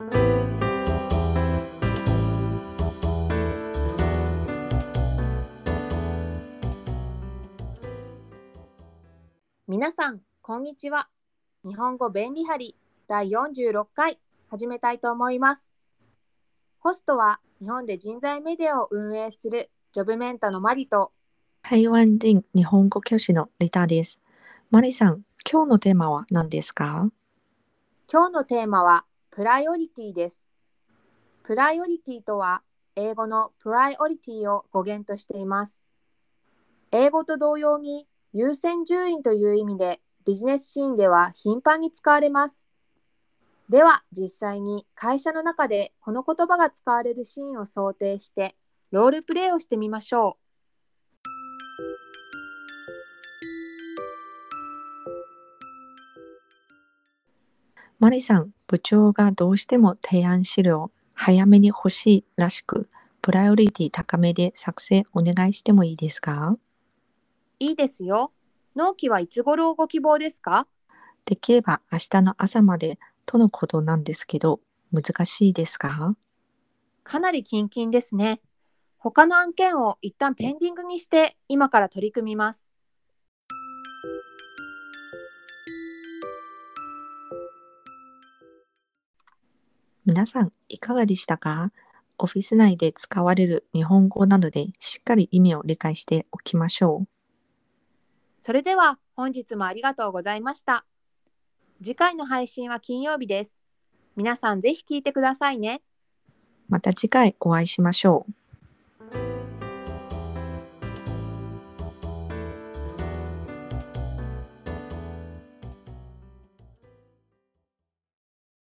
皆さん、こんにちは。日本語便利貼り第46回始めたいと思います。ホストは日本で人材メディアを運営するジョブメンタのマリと台湾人日本語教師のリタです。マリさん、今日のテーマは何ですか？今日のテーマはプライオリティです。プライオリティとは英語のプライオリティを語源としています。英語と同様に優先順位という意味でビジネスシーンでは頻繁に使われます。では実際に会社の中でこの言葉が使われるシーンを想定してロールプレイをしてみましょうマリさん、部長がどうしても提案資料を早めに欲しいらしく、プライオリティ高めで作成お願いしてもいいですか？う。いいですよ。納期はいつ頃ご希望ですか？できれば明日の朝までとのことなんですけど、難しいですか？かなり近々ですね。他の案件を一旦ペンディングにして今から取り組みます。皆さん、いかがでしたか？オフィス内で使われる日本語なので、しっかり意味を理解しておきましょう。それでは本日もありがとうございました。次回の配信は金曜日です。皆さんぜひ聞いてくださいね。また次回お会いしましょう。